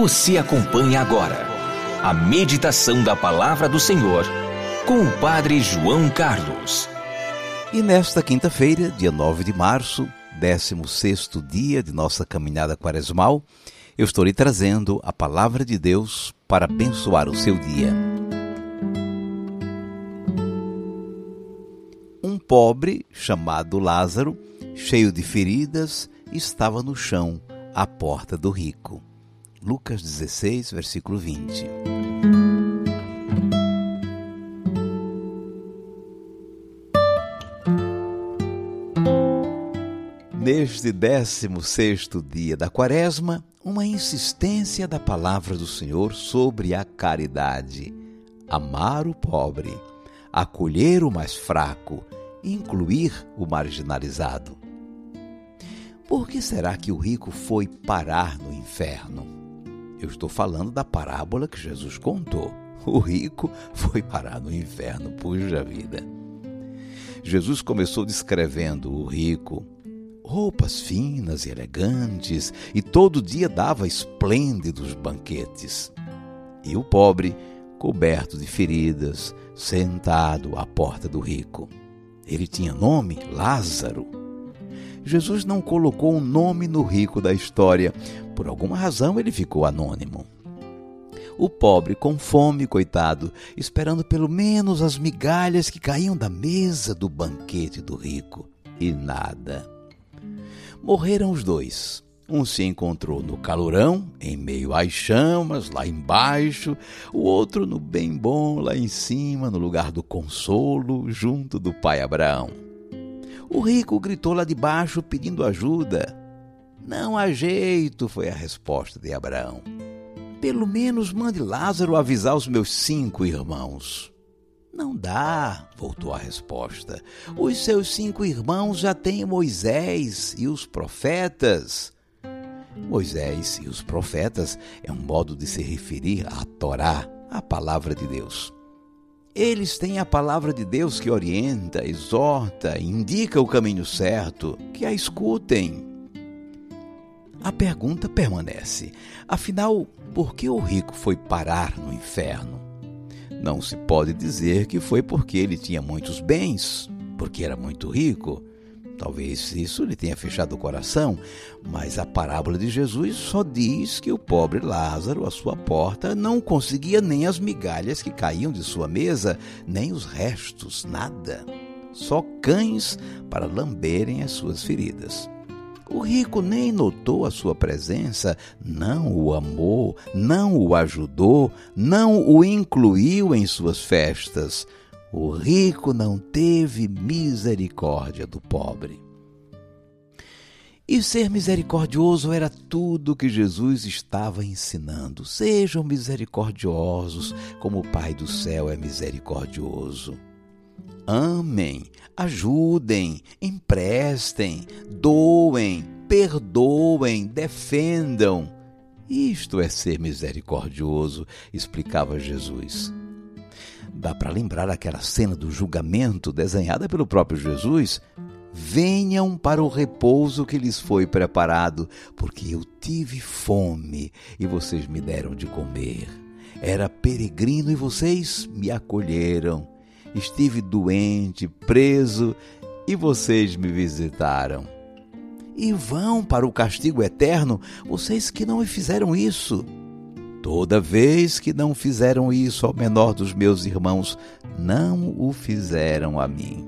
Você acompanha agora a meditação da palavra do Senhor com o Padre João Carlos. E nesta quinta-feira, dia 9 de março, 16 dia de nossa caminhada quaresmal, eu estou lhe trazendo a palavra de Deus para abençoar o seu dia. Um pobre chamado Lázaro, cheio de feridas, estava no chão à porta do rico. Lucas 16, versículo 20. Neste 16 dia da Quaresma, uma insistência da palavra do Senhor sobre a caridade. Amar o pobre, acolher o mais fraco, incluir o marginalizado. Por que será que o rico foi parar no inferno? Eu estou falando da parábola que Jesus contou. O rico foi parar no inferno, puxa vida. Jesus começou descrevendo o rico, roupas finas e elegantes, e todo dia dava esplêndidos banquetes. E o pobre, coberto de feridas, sentado à porta do rico. Ele tinha nome Lázaro. Jesus não colocou um nome no rico da história. Por alguma razão ele ficou anônimo. O pobre, com fome, coitado, esperando pelo menos as migalhas que caíam da mesa do banquete do rico. E nada. Morreram os dois. Um se encontrou no calorão, em meio às chamas, lá embaixo, o outro no bem bom, lá em cima, no lugar do consolo, junto do pai Abraão. O rico gritou lá de baixo pedindo ajuda. Não há jeito, foi a resposta de Abraão. Pelo menos mande Lázaro avisar os meus cinco irmãos. Não dá, voltou a resposta. Os seus cinco irmãos já têm Moisés e os profetas. Moisés e os profetas é um modo de se referir à Torá, a palavra de Deus. Eles têm a palavra de Deus que orienta, exorta, indica o caminho certo, que a escutem. A pergunta permanece: afinal, por que o rico foi parar no inferno? Não se pode dizer que foi porque ele tinha muitos bens, porque era muito rico. Talvez isso lhe tenha fechado o coração, mas a parábola de Jesus só diz que o pobre Lázaro, à sua porta, não conseguia nem as migalhas que caíam de sua mesa, nem os restos, nada. Só cães para lamberem as suas feridas. O rico nem notou a sua presença, não o amou, não o ajudou, não o incluiu em suas festas. O rico não teve misericórdia do pobre. E ser misericordioso era tudo que Jesus estava ensinando. Sejam misericordiosos, como o Pai do céu é misericordioso. Amem, ajudem, emprestem, doem, perdoem, defendam. Isto é ser misericordioso, explicava Jesus. Dá para lembrar aquela cena do julgamento desenhada pelo próprio Jesus? Venham para o repouso que lhes foi preparado, porque eu tive fome e vocês me deram de comer. Era peregrino e vocês me acolheram. Estive doente, preso e vocês me visitaram. E vão para o castigo eterno vocês que não me fizeram isso. Toda vez que não fizeram isso ao menor dos meus irmãos, não o fizeram a mim.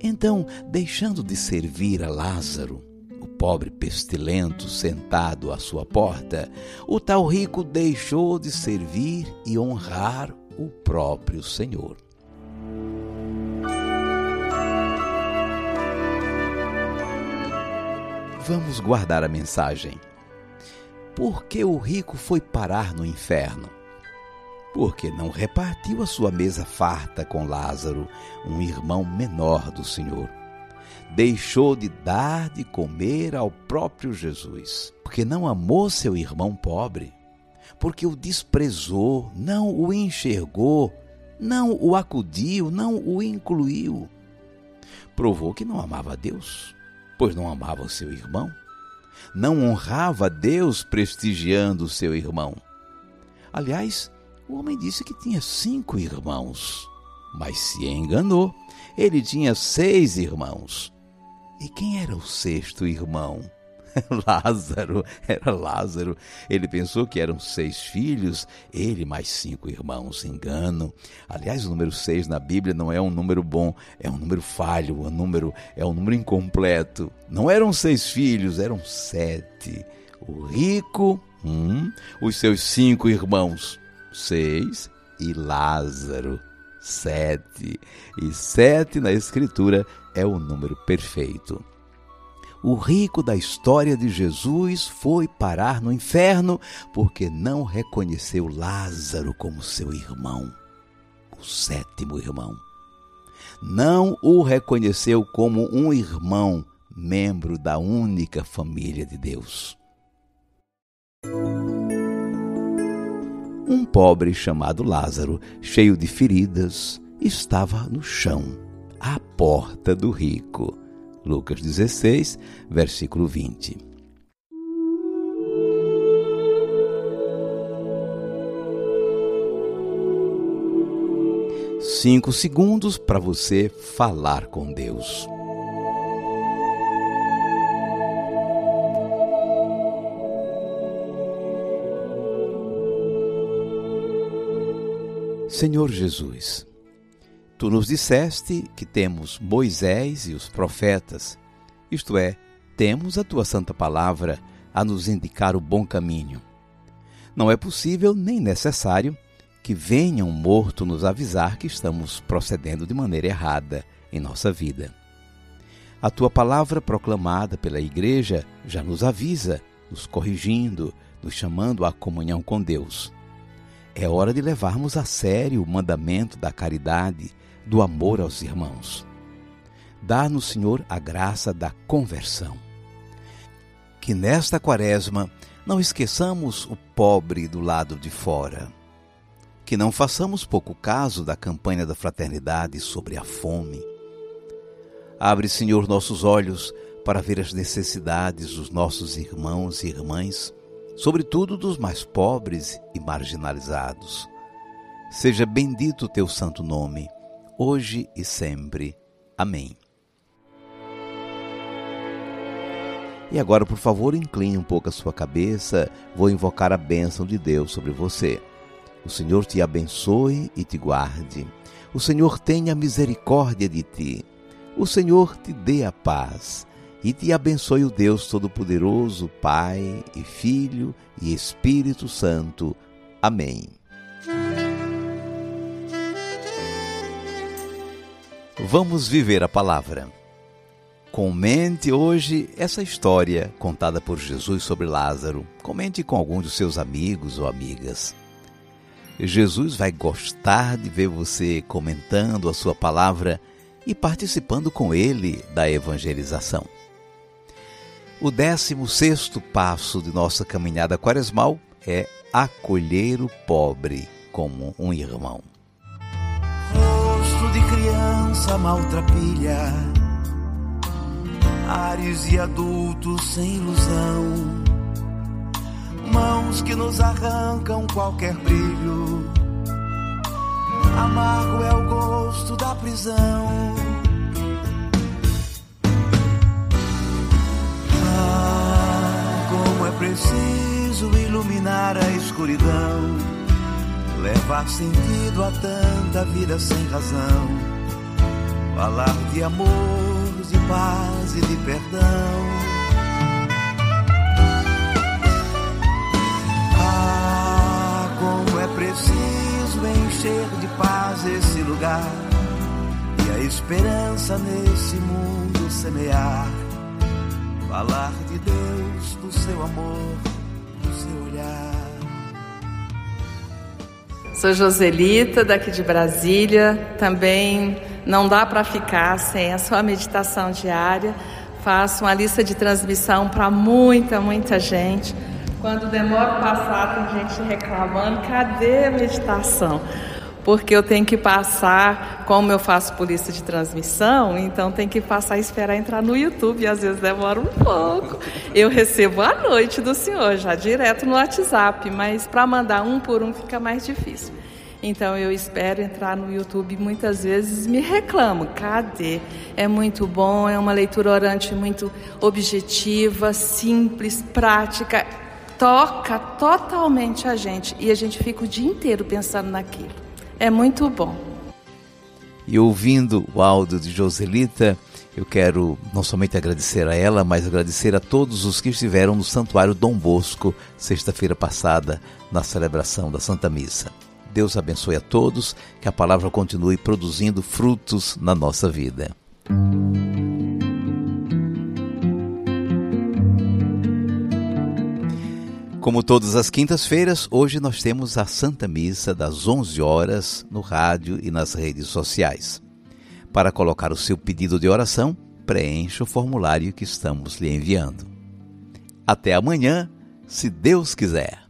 Então, deixando de servir a Lázaro, o pobre pestilento sentado à sua porta, o tal rico deixou de servir e honrar o próprio Senhor. Vamos guardar a mensagem. Por que o rico foi parar no inferno? Porque não repartiu a sua mesa farta com Lázaro, um irmão menor do Senhor. Deixou de dar de comer ao próprio Jesus, porque não amou seu irmão pobre, porque o desprezou, não o enxergou, não o acudiu, não o incluiu. Provou que não amava a Deus, pois não amava o seu irmão não honrava Deus prestigiando seu irmão. Aliás, o homem disse que tinha cinco irmãos, mas se enganou. Ele tinha seis irmãos. E quem era o sexto irmão? Lázaro, era Lázaro. Ele pensou que eram seis filhos, ele mais cinco irmãos. Engano. Aliás, o número seis na Bíblia não é um número bom, é um número falho, um número, é um número incompleto. Não eram seis filhos, eram sete. O rico, um, os seus cinco irmãos, seis, e Lázaro, sete. E sete na Escritura é o número perfeito o rico da história de Jesus foi parar no inferno porque não reconheceu Lázaro como seu irmão, o sétimo irmão. Não o reconheceu como um irmão, membro da única família de Deus. Um pobre chamado Lázaro, cheio de feridas, estava no chão, à porta do rico. Lucas 16, versículo 20. Cinco segundos para você falar com Deus. Senhor Jesus, Tu nos disseste que temos Moisés e os profetas, isto é, temos a tua santa palavra a nos indicar o bom caminho. Não é possível nem necessário que venha um morto nos avisar que estamos procedendo de maneira errada em nossa vida. A tua palavra proclamada pela Igreja já nos avisa, nos corrigindo, nos chamando à comunhão com Deus. É hora de levarmos a sério o mandamento da caridade do amor aos irmãos. Dá-nos, Senhor, a graça da conversão. Que nesta quaresma não esqueçamos o pobre do lado de fora. Que não façamos pouco caso da campanha da fraternidade sobre a fome. Abre, Senhor, nossos olhos para ver as necessidades dos nossos irmãos e irmãs, sobretudo dos mais pobres e marginalizados. Seja bendito o teu santo nome hoje e sempre. Amém. E agora, por favor, incline um pouco a sua cabeça. Vou invocar a bênção de Deus sobre você. O Senhor te abençoe e te guarde. O Senhor tenha misericórdia de ti. O Senhor te dê a paz. E te abençoe o Deus Todo-Poderoso, Pai e Filho e Espírito Santo. Amém. Vamos viver a palavra. Comente hoje essa história contada por Jesus sobre Lázaro. Comente com algum dos seus amigos ou amigas. Jesus vai gostar de ver você comentando a sua palavra e participando com ele da evangelização. O décimo sexto passo de nossa caminhada quaresmal é acolher o pobre como um irmão de criança maltrapilha, ares e adultos sem ilusão, mãos que nos arrancam qualquer brilho. Amargo é o gosto da prisão. Escuridão levar sentido a tanta vida sem razão, falar de amor, de paz e de perdão. Ah, como é preciso encher de paz esse lugar e a esperança nesse mundo semear, falar de Deus, do seu amor Sou Joselita, daqui de Brasília. Também não dá para ficar sem a sua meditação diária. Faço uma lista de transmissão para muita, muita gente. Quando demora passar, tem gente reclamando: cadê a meditação? Porque eu tenho que passar, como eu faço por lista de transmissão, então tem que passar e esperar entrar no YouTube, e às vezes demora um pouco. Eu recebo à noite do senhor, já direto no WhatsApp, mas para mandar um por um fica mais difícil. Então eu espero entrar no YouTube muitas vezes me reclamo, cadê? É muito bom, é uma leitura orante muito objetiva, simples, prática, toca totalmente a gente e a gente fica o dia inteiro pensando naquilo. É muito bom. E ouvindo o áudio de Joselita, eu quero não somente agradecer a ela, mas agradecer a todos os que estiveram no Santuário Dom Bosco, sexta-feira passada, na celebração da Santa Missa. Deus abençoe a todos, que a palavra continue produzindo frutos na nossa vida. Como todas as quintas-feiras, hoje nós temos a Santa Missa das 11 horas no rádio e nas redes sociais. Para colocar o seu pedido de oração, preencha o formulário que estamos lhe enviando. Até amanhã, se Deus quiser.